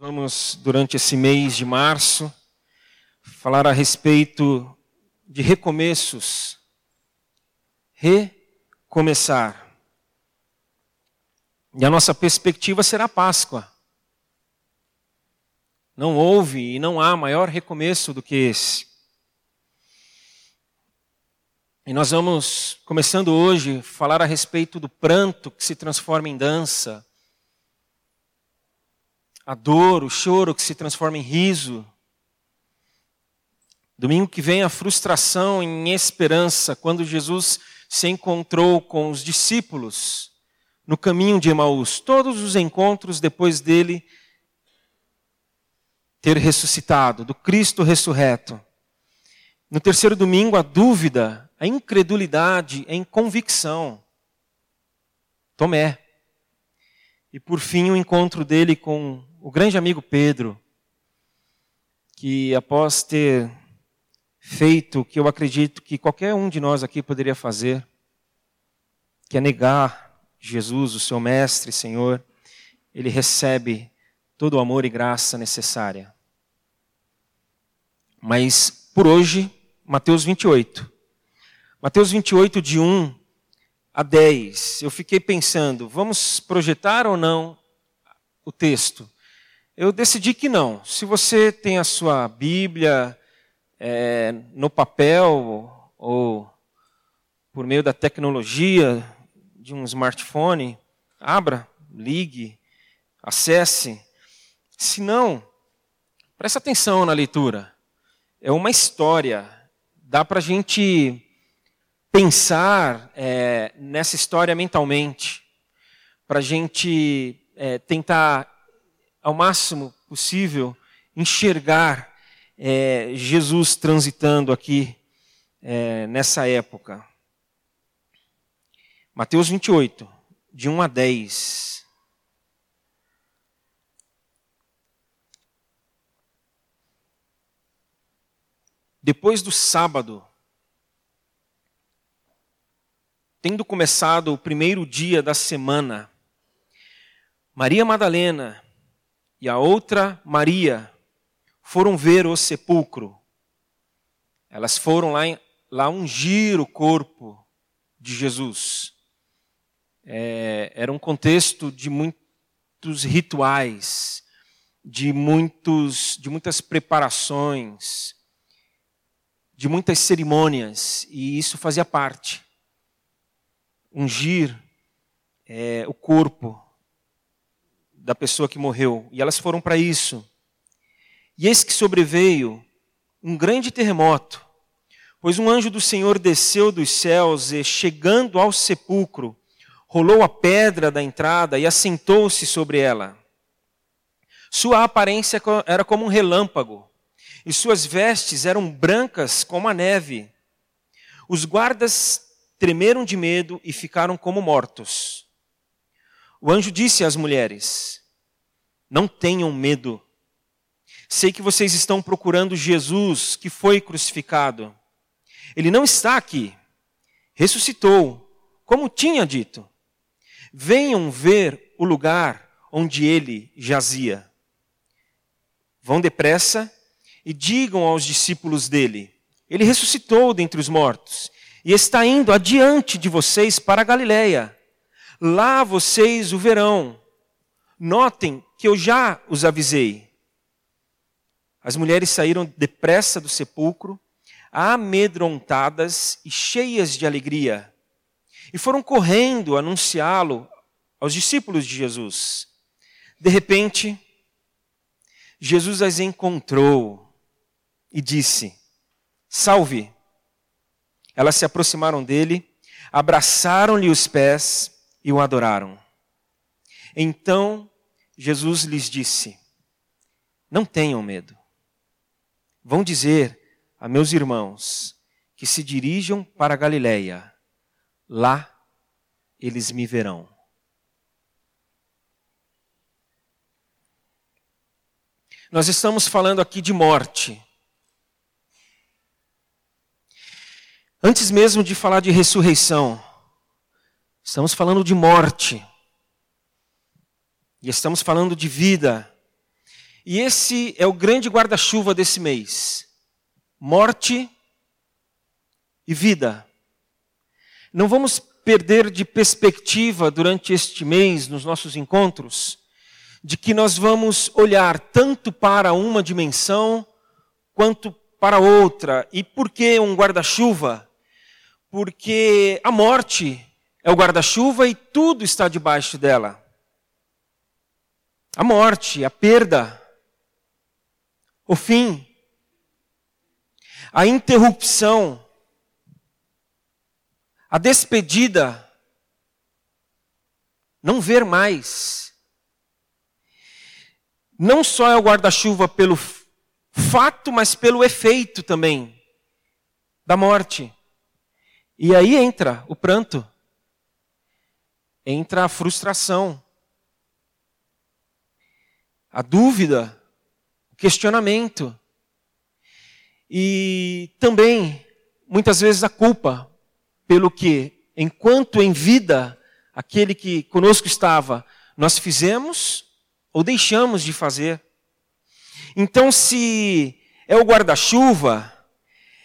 Vamos, durante esse mês de março, falar a respeito de recomeços. Recomeçar. E a nossa perspectiva será Páscoa. Não houve e não há maior recomeço do que esse. E nós vamos, começando hoje, falar a respeito do pranto que se transforma em dança a dor, o choro que se transforma em riso. Domingo que vem a frustração em esperança, quando Jesus se encontrou com os discípulos no caminho de Emaús. Todos os encontros depois dele ter ressuscitado, do Cristo ressurreto. No terceiro domingo, a dúvida, a incredulidade, a inconvicção. Tomé. E por fim, o encontro dele com o grande amigo Pedro, que após ter feito o que eu acredito que qualquer um de nós aqui poderia fazer, que é negar Jesus, o seu mestre, Senhor, ele recebe todo o amor e graça necessária. Mas por hoje, Mateus 28. Mateus 28, de 1 a 10. Eu fiquei pensando, vamos projetar ou não o texto? Eu decidi que não. Se você tem a sua Bíblia é, no papel ou por meio da tecnologia de um smartphone, abra, ligue, acesse. Se não, preste atenção na leitura. É uma história. Dá para a gente pensar é, nessa história mentalmente, para a gente é, tentar ao máximo possível, enxergar é, Jesus transitando aqui é, nessa época. Mateus 28, de 1 a 10. Depois do sábado, tendo começado o primeiro dia da semana, Maria Madalena e a outra Maria foram ver o sepulcro. Elas foram lá, lá ungir o corpo de Jesus. É, era um contexto de muitos rituais, de, muitos, de muitas preparações, de muitas cerimônias, e isso fazia parte. Ungir é, o corpo da pessoa que morreu. E elas foram para isso. E eis que sobreveio um grande terremoto, pois um anjo do Senhor desceu dos céus e, chegando ao sepulcro, rolou a pedra da entrada e assentou-se sobre ela. Sua aparência era como um relâmpago, e suas vestes eram brancas como a neve. Os guardas tremeram de medo e ficaram como mortos. O anjo disse às mulheres: Não tenham medo. Sei que vocês estão procurando Jesus que foi crucificado. Ele não está aqui. Ressuscitou, como tinha dito. Venham ver o lugar onde ele jazia. Vão depressa e digam aos discípulos dele: Ele ressuscitou dentre os mortos e está indo adiante de vocês para a Galiléia Lá vocês o verão. Notem que eu já os avisei. As mulheres saíram depressa do sepulcro, amedrontadas e cheias de alegria, e foram correndo anunciá-lo aos discípulos de Jesus. De repente, Jesus as encontrou e disse: Salve! Elas se aproximaram dele, abraçaram-lhe os pés e o adoraram. Então Jesus lhes disse: Não tenham medo. Vão dizer a meus irmãos que se dirijam para Galiléia. Lá eles me verão. Nós estamos falando aqui de morte. Antes mesmo de falar de ressurreição, Estamos falando de morte. E estamos falando de vida. E esse é o grande guarda-chuva desse mês: morte e vida. Não vamos perder de perspectiva durante este mês, nos nossos encontros, de que nós vamos olhar tanto para uma dimensão quanto para outra. E por que um guarda-chuva? Porque a morte é o guarda-chuva e tudo está debaixo dela. A morte, a perda, o fim, a interrupção, a despedida, não ver mais. Não só é o guarda-chuva pelo fato, mas pelo efeito também da morte. E aí entra o pranto, entra a frustração, a dúvida, questionamento. E também, muitas vezes, a culpa pelo que, enquanto em vida, aquele que conosco estava, nós fizemos ou deixamos de fazer. Então, se é o guarda-chuva,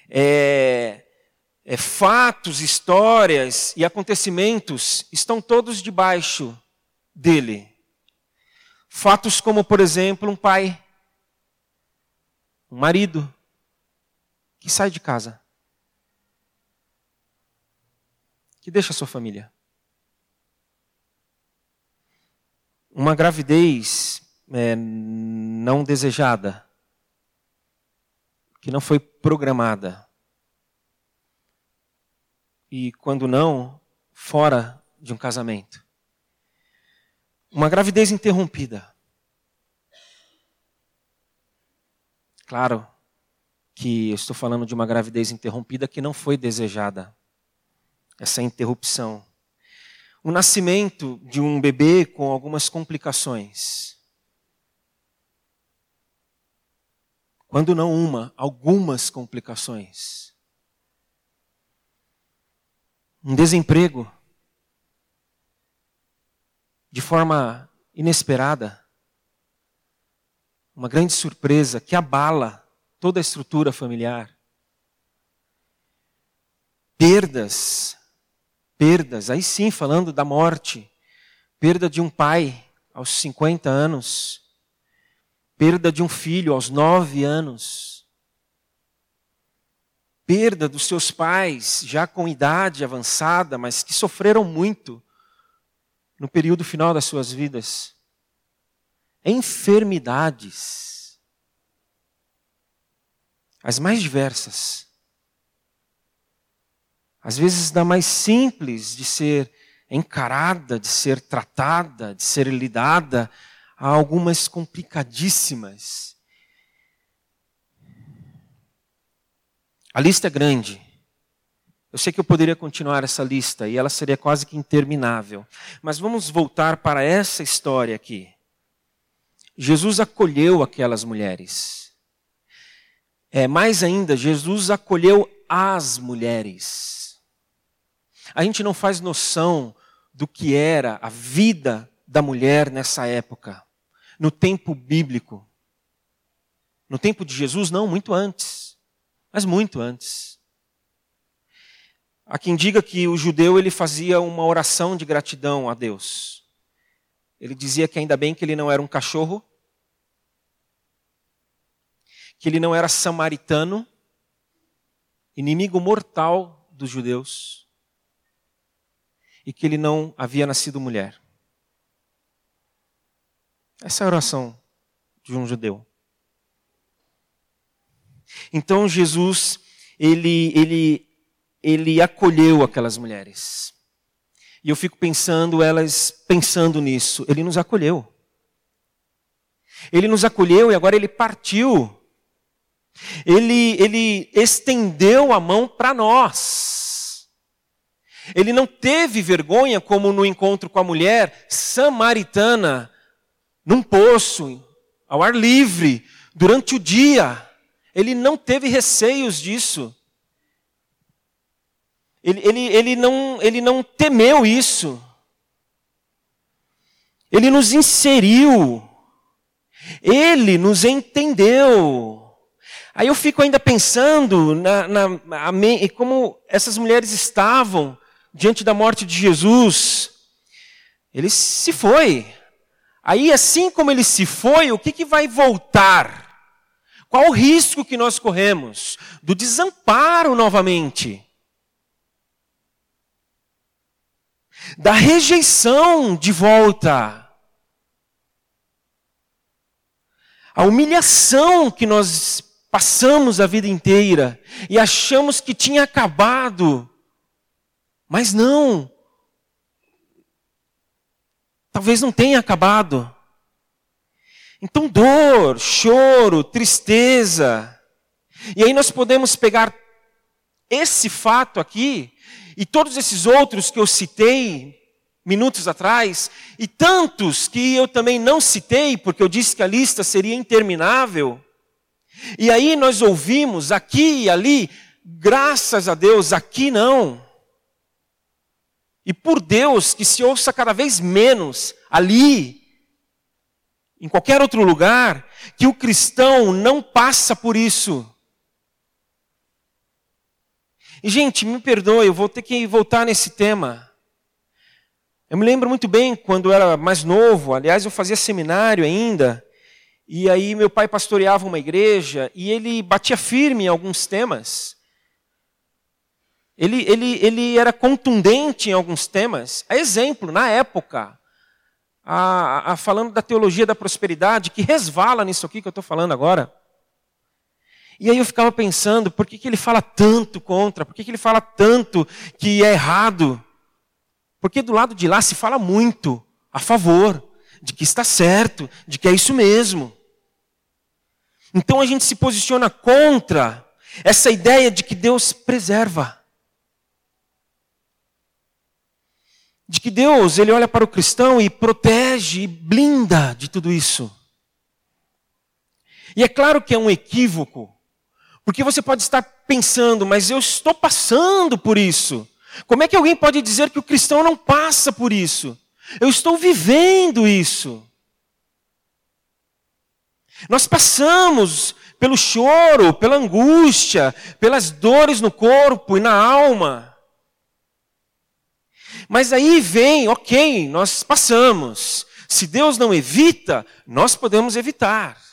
é, é, fatos, histórias e acontecimentos estão todos debaixo dele. Fatos como, por exemplo, um pai um marido que sai de casa, que deixa a sua família. Uma gravidez é, não desejada, que não foi programada. E quando não, fora de um casamento. Uma gravidez interrompida. Claro que eu estou falando de uma gravidez interrompida que não foi desejada. Essa interrupção. O nascimento de um bebê com algumas complicações. Quando não uma, algumas complicações. Um desemprego de forma inesperada uma grande surpresa que abala toda a estrutura familiar. Perdas, perdas, aí sim falando da morte, perda de um pai aos 50 anos, perda de um filho aos 9 anos, perda dos seus pais já com idade avançada, mas que sofreram muito no período final das suas vidas enfermidades, as mais diversas. Às vezes, da mais simples de ser encarada, de ser tratada, de ser lidada, a algumas complicadíssimas. A lista é grande. Eu sei que eu poderia continuar essa lista e ela seria quase que interminável. Mas vamos voltar para essa história aqui. Jesus acolheu aquelas mulheres. É, mais ainda, Jesus acolheu as mulheres. A gente não faz noção do que era a vida da mulher nessa época, no tempo bíblico. No tempo de Jesus, não, muito antes, mas muito antes. Há quem diga que o judeu ele fazia uma oração de gratidão a Deus. Ele dizia que ainda bem que ele não era um cachorro, que ele não era samaritano, inimigo mortal dos judeus, e que ele não havia nascido mulher. Essa é a oração de um judeu. Então Jesus, ele, ele, ele acolheu aquelas mulheres. E eu fico pensando, elas pensando nisso. Ele nos acolheu. Ele nos acolheu e agora ele partiu. Ele, ele estendeu a mão para nós. Ele não teve vergonha, como no encontro com a mulher samaritana, num poço, ao ar livre, durante o dia. Ele não teve receios disso. Ele, ele, ele, não, ele não temeu isso. Ele nos inseriu. Ele nos entendeu. Aí eu fico ainda pensando na, na, na, como essas mulheres estavam diante da morte de Jesus. Ele se foi. Aí, assim como ele se foi, o que, que vai voltar? Qual o risco que nós corremos? Do desamparo novamente. Da rejeição de volta. A humilhação que nós passamos a vida inteira e achamos que tinha acabado. Mas não. Talvez não tenha acabado. Então, dor, choro, tristeza. E aí nós podemos pegar esse fato aqui e todos esses outros que eu citei minutos atrás, e tantos que eu também não citei, porque eu disse que a lista seria interminável. E aí nós ouvimos aqui e ali, graças a Deus, aqui não. E por Deus que se ouça cada vez menos ali, em qualquer outro lugar, que o cristão não passa por isso. E gente, me perdoe, eu vou ter que voltar nesse tema. Eu me lembro muito bem quando eu era mais novo, aliás, eu fazia seminário ainda, e aí meu pai pastoreava uma igreja e ele batia firme em alguns temas. Ele, ele, ele era contundente em alguns temas. A exemplo, na época, a, a, falando da teologia da prosperidade, que resvala nisso aqui que eu estou falando agora. E aí eu ficava pensando, por que, que ele fala tanto contra? Por que, que ele fala tanto que é errado? Porque do lado de lá se fala muito a favor, de que está certo, de que é isso mesmo. Então a gente se posiciona contra essa ideia de que Deus preserva. De que Deus, ele olha para o cristão e protege e blinda de tudo isso. E é claro que é um equívoco, porque você pode estar pensando, mas eu estou passando por isso. Como é que alguém pode dizer que o cristão não passa por isso? Eu estou vivendo isso. Nós passamos pelo choro, pela angústia, pelas dores no corpo e na alma. Mas aí vem, ok, nós passamos. Se Deus não evita, nós podemos evitar.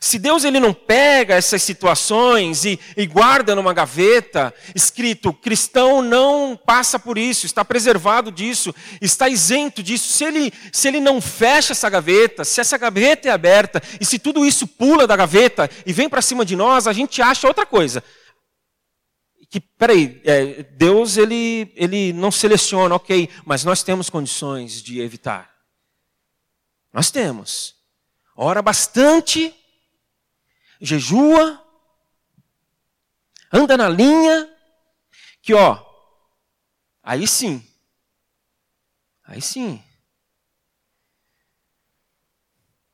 Se Deus ele não pega essas situações e, e, guarda numa gaveta, escrito, cristão não passa por isso, está preservado disso, está isento disso. Se ele, se ele não fecha essa gaveta, se essa gaveta é aberta, e se tudo isso pula da gaveta e vem para cima de nós, a gente acha outra coisa. Que, peraí, é, Deus ele, ele não seleciona, ok, mas nós temos condições de evitar. Nós temos. Ora bastante jejua, anda na linha, que ó, aí sim, aí sim.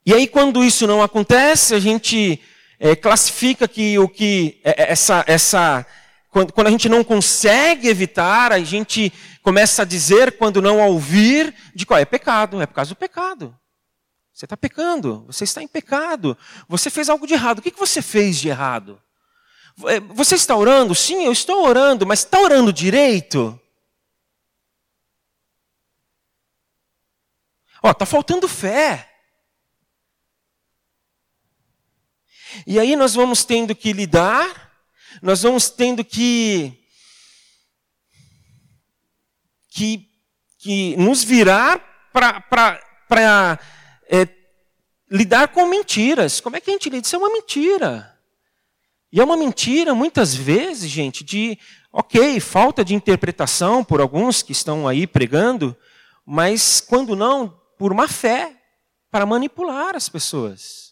E aí quando isso não acontece, a gente é, classifica que o que é, é, essa essa quando, quando a gente não consegue evitar, a gente começa a dizer quando não a ouvir de qual é pecado, é por causa do pecado. Você está pecando, você está em pecado, você fez algo de errado. O que você fez de errado? É, você está orando? Sim, eu estou orando, mas está orando direito? Ó, está faltando fé. E aí nós vamos tendo que lidar, nós vamos tendo que que, que nos virar para é, lidar com mentiras. Como é que a gente lida? Isso é uma mentira. E é uma mentira, muitas vezes, gente, de, ok, falta de interpretação por alguns que estão aí pregando, mas quando não, por má fé, para manipular as pessoas.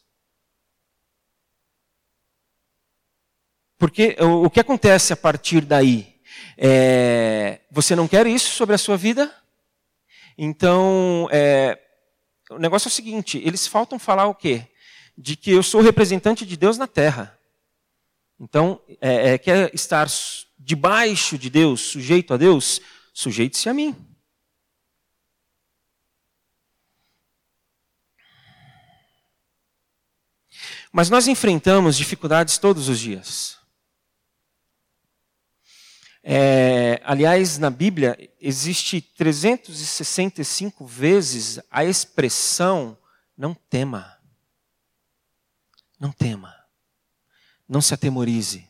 Porque o que acontece a partir daí? É, você não quer isso sobre a sua vida? Então, é, o negócio é o seguinte: eles faltam falar o quê? De que eu sou representante de Deus na terra. Então, é, é, quer estar debaixo de Deus, sujeito a Deus? Sujeite-se a mim. Mas nós enfrentamos dificuldades todos os dias. É, aliás, na Bíblia existe 365 vezes a expressão não tema. Não tema. Não se atemorize.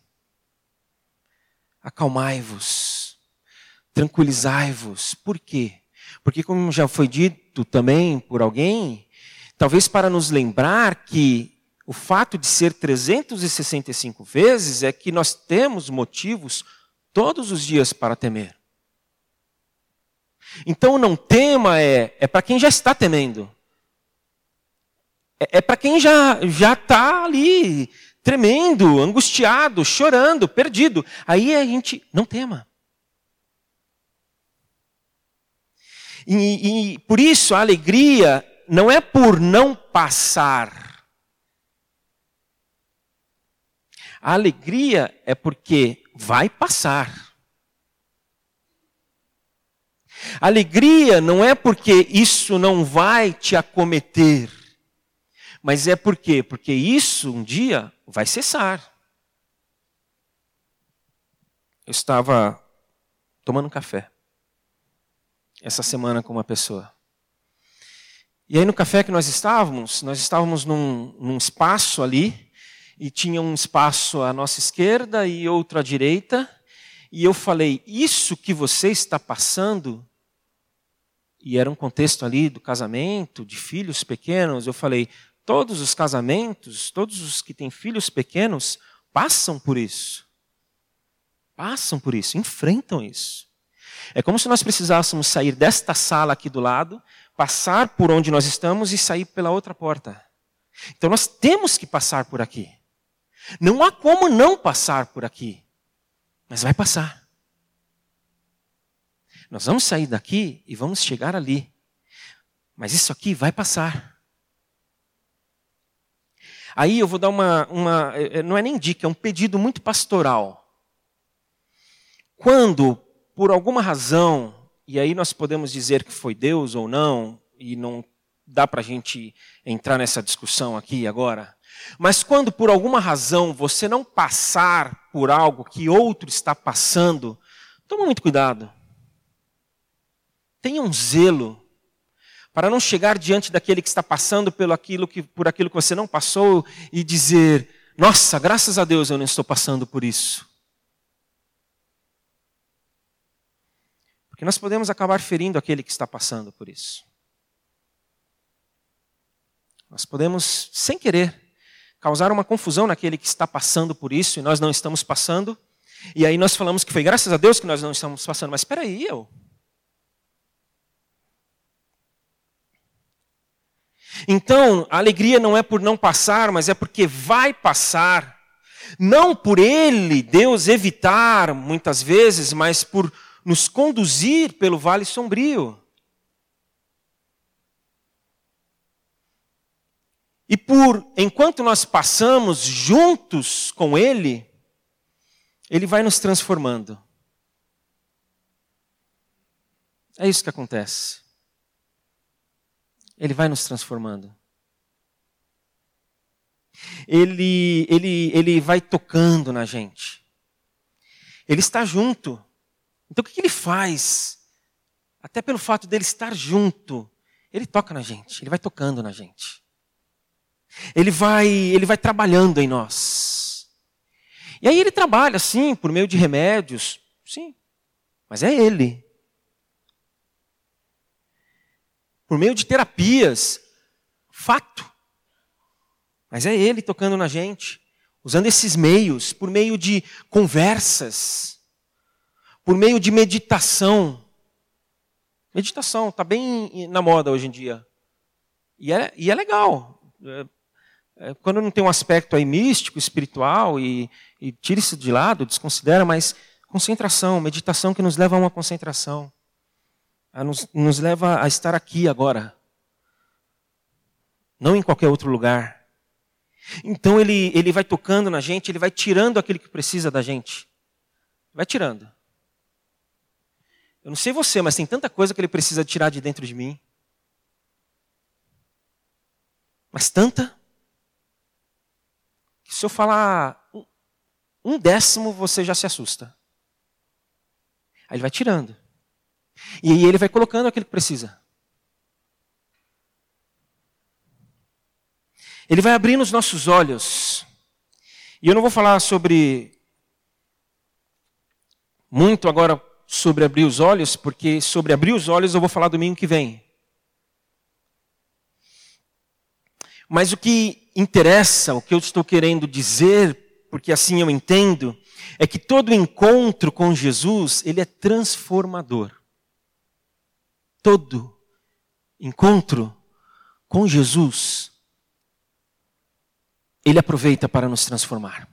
Acalmai-vos. Tranquilizai-vos. Por quê? Porque, como já foi dito também por alguém, talvez para nos lembrar que o fato de ser 365 vezes é que nós temos motivos todos os dias para temer. Então, não tema é, é para quem já está temendo. É, é para quem já já está ali tremendo, angustiado, chorando, perdido. Aí a gente não tema. E, e por isso a alegria não é por não passar. A alegria é porque vai passar. Alegria não é porque isso não vai te acometer, mas é porque porque isso um dia vai cessar. Eu estava tomando café essa semana com uma pessoa. E aí no café que nós estávamos, nós estávamos num, num espaço ali, e tinha um espaço à nossa esquerda e outro à direita, e eu falei, isso que você está passando, e era um contexto ali do casamento, de filhos pequenos, eu falei, todos os casamentos, todos os que têm filhos pequenos, passam por isso. Passam por isso, enfrentam isso. É como se nós precisássemos sair desta sala aqui do lado, passar por onde nós estamos e sair pela outra porta. Então nós temos que passar por aqui. Não há como não passar por aqui, mas vai passar. Nós vamos sair daqui e vamos chegar ali, mas isso aqui vai passar. Aí eu vou dar uma, uma eh, não é nem dica, é um pedido muito pastoral. Quando por alguma razão, e aí nós podemos dizer que foi Deus ou não, e não dá para a gente entrar nessa discussão aqui agora, mas quando por alguma razão você não passar por algo que outro está passando, toma muito cuidado. Tenha um zelo para não chegar diante daquele que está passando pelo aquilo que, por aquilo que você não passou e dizer: Nossa, graças a Deus eu não estou passando por isso. Porque nós podemos acabar ferindo aquele que está passando por isso. Nós podemos, sem querer, causar uma confusão naquele que está passando por isso e nós não estamos passando. E aí nós falamos que foi graças a Deus que nós não estamos passando. Mas espera aí, eu. Então, a alegria não é por não passar, mas é porque vai passar. Não por ele, Deus, evitar muitas vezes, mas por nos conduzir pelo vale sombrio. E por enquanto nós passamos juntos com ele, ele vai nos transformando. É isso que acontece. Ele vai nos transformando. Ele, ele, ele vai tocando na gente. Ele está junto. Então o que ele faz? Até pelo fato dele estar junto, ele toca na gente, ele vai tocando na gente. Ele vai, ele vai trabalhando em nós. E aí ele trabalha, sim, por meio de remédios, sim, mas é ele. Por meio de terapias, fato. Mas é ele tocando na gente, usando esses meios, por meio de conversas por meio de meditação. Meditação está bem na moda hoje em dia. E é, e é legal. É, quando não tem um aspecto aí místico, espiritual, e, e tira isso de lado, desconsidera, mas concentração, meditação que nos leva a uma concentração. A nos, nos leva a estar aqui agora. Não em qualquer outro lugar. Então ele, ele vai tocando na gente, ele vai tirando aquilo que precisa da gente. Vai tirando. Eu não sei você, mas tem tanta coisa que ele precisa tirar de dentro de mim. Mas tanta. Se eu falar um décimo, você já se assusta. Aí ele vai tirando. E aí ele vai colocando aquilo que precisa. Ele vai abrindo os nossos olhos. E eu não vou falar sobre muito agora sobre abrir os olhos, porque sobre abrir os olhos eu vou falar domingo que vem. Mas o que interessa, o que eu estou querendo dizer, porque assim eu entendo, é que todo encontro com Jesus, ele é transformador. Todo encontro com Jesus, ele aproveita para nos transformar.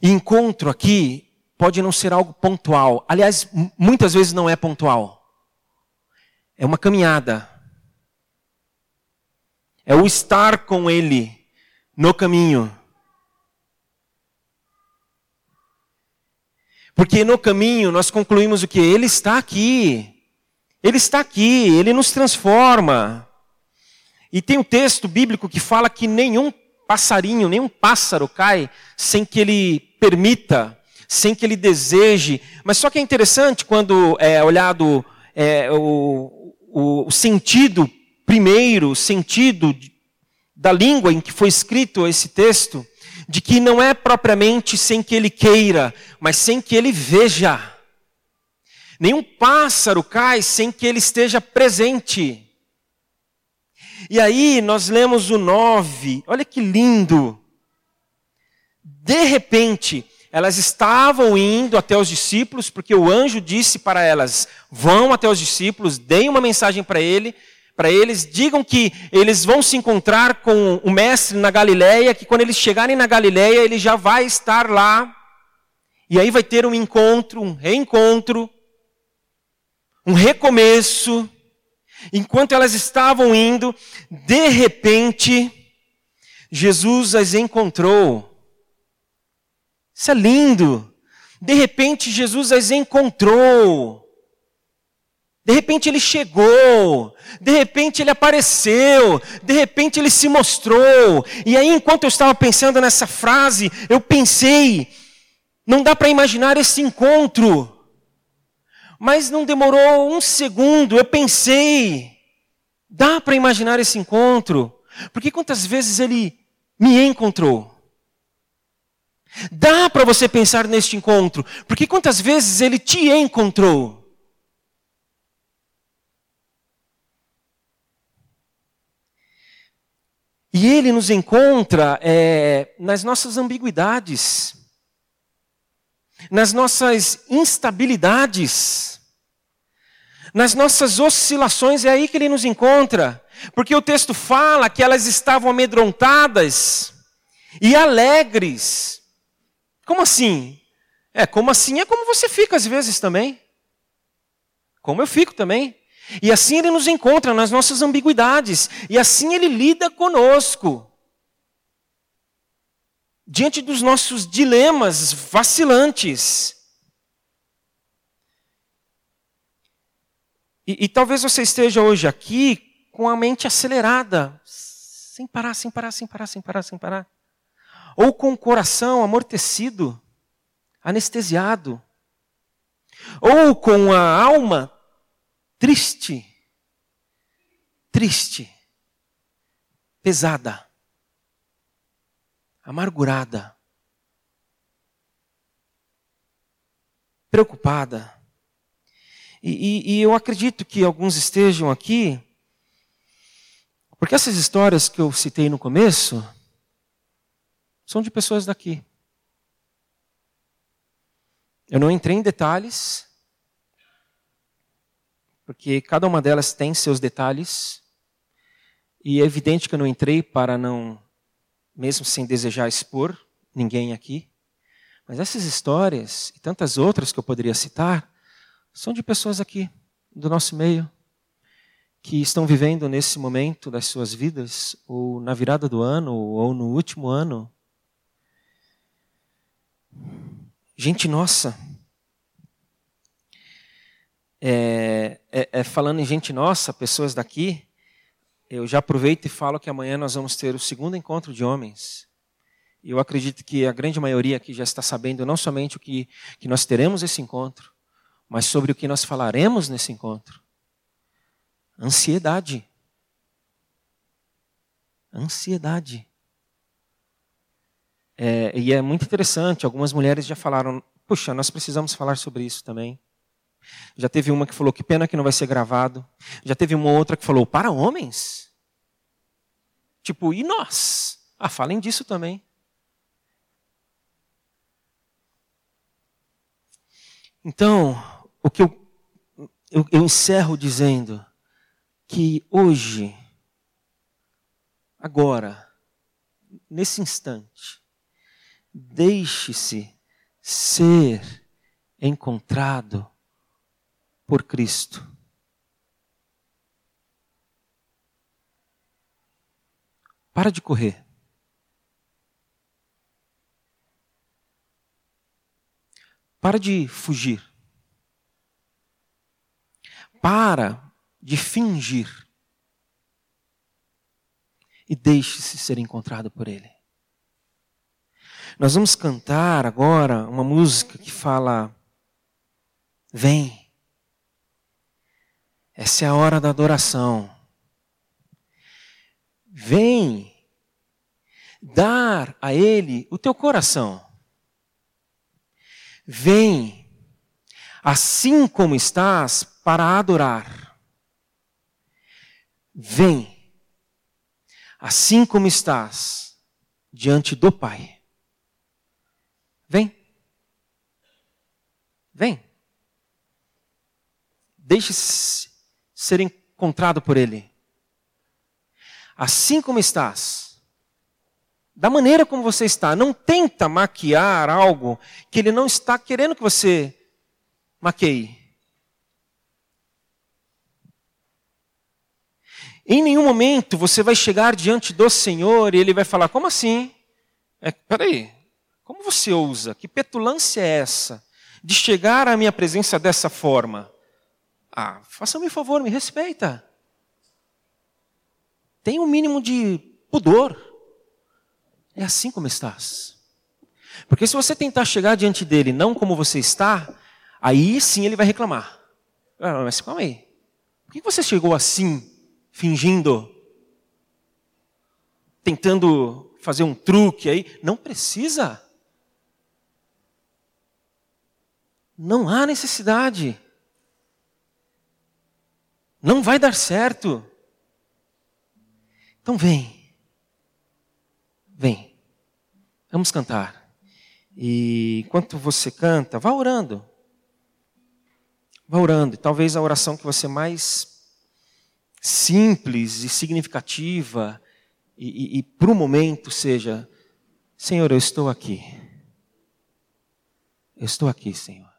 E encontro aqui pode não ser algo pontual. Aliás, muitas vezes não é pontual. É uma caminhada. É o estar com Ele no caminho. Porque no caminho nós concluímos o que? Ele está aqui. Ele está aqui, ele nos transforma. E tem um texto bíblico que fala que nenhum passarinho, nenhum pássaro cai sem que ele permita, sem que ele deseje. Mas só que é interessante quando é olhado é, o, o, o sentido primeiro, sentido da língua em que foi escrito esse texto, de que não é propriamente sem que ele queira, mas sem que ele veja. Nenhum pássaro cai sem que ele esteja presente. E aí nós lemos o 9, olha que lindo. De repente, elas estavam indo até os discípulos, porque o anjo disse para elas: vão até os discípulos, deem uma mensagem para ele, para eles, digam que eles vão se encontrar com o mestre na Galileia, que quando eles chegarem na Galileia, ele já vai estar lá. E aí vai ter um encontro, um reencontro, um recomeço. Enquanto elas estavam indo, de repente, Jesus as encontrou. Isso é lindo. De repente, Jesus as encontrou. De repente ele chegou, de repente ele apareceu, de repente ele se mostrou. E aí, enquanto eu estava pensando nessa frase, eu pensei, não dá para imaginar esse encontro. Mas não demorou um segundo, eu pensei, dá para imaginar esse encontro? Porque quantas vezes ele me encontrou? Dá para você pensar neste encontro, porque quantas vezes ele te encontrou? E ele nos encontra é, nas nossas ambiguidades, nas nossas instabilidades, nas nossas oscilações, é aí que ele nos encontra. Porque o texto fala que elas estavam amedrontadas e alegres. Como assim? É, como assim é como você fica às vezes também. Como eu fico também. E assim ele nos encontra nas nossas ambiguidades. E assim ele lida conosco. Diante dos nossos dilemas vacilantes. E, e, talvez você esteja hoje aqui com a mente acelerada, sem parar, sem parar, sem parar, sem parar, sem parar. Ou com o coração amortecido, anestesiado. Ou com a alma triste, triste, pesada, amargurada, preocupada. E, e, e, eu acredito que alguns estejam aqui, porque essas histórias que eu citei no começo são de pessoas daqui. Eu não entrei em detalhes, porque cada uma delas tem seus detalhes, e é evidente que eu não entrei para não, mesmo sem desejar expor ninguém aqui, mas essas histórias e tantas outras que eu poderia citar são de pessoas aqui, do nosso meio, que estão vivendo nesse momento das suas vidas, ou na virada do ano, ou no último ano. Gente nossa, é, é, falando em gente nossa, pessoas daqui, eu já aproveito e falo que amanhã nós vamos ter o segundo encontro de homens. E eu acredito que a grande maioria aqui já está sabendo não somente o que, que nós teremos esse encontro, mas sobre o que nós falaremos nesse encontro. Ansiedade. Ansiedade. É, e é muito interessante, algumas mulheres já falaram, puxa, nós precisamos falar sobre isso também. Já teve uma que falou, que pena que não vai ser gravado. Já teve uma outra que falou, para homens? Tipo, e nós? Ah, falem disso também. Então, o que eu, eu, eu encerro dizendo que hoje, agora, nesse instante, deixe-se ser encontrado por Cristo. Para de correr. Para de fugir. Para de fingir. E deixe-se ser encontrado por Ele. Nós vamos cantar agora uma música que fala: Vem. Essa é a hora da adoração. Vem dar a Ele o teu coração. Vem, assim como estás, para adorar. Vem, assim como estás, diante do Pai. Vem. Vem. Deixe-se ser encontrado por Ele. Assim como estás, da maneira como você está, não tenta maquiar algo que Ele não está querendo que você maqueie. Em nenhum momento você vai chegar diante do Senhor e Ele vai falar: Como assim? É, peraí, como você ousa? Que petulância é essa de chegar à minha presença dessa forma? Ah, faça-me um favor, me respeita. Tem um mínimo de pudor. É assim como estás. Porque se você tentar chegar diante dele não como você está, aí sim ele vai reclamar. Ah, mas calma aí. Por que você chegou assim, fingindo? Tentando fazer um truque aí? Não precisa. Não há necessidade. Não vai dar certo. Então vem. Vem. Vamos cantar. E enquanto você canta, vá orando. Vá orando. Talvez a oração que você mais simples e significativa e, e, e para o momento seja: Senhor, eu estou aqui. Eu estou aqui, Senhor.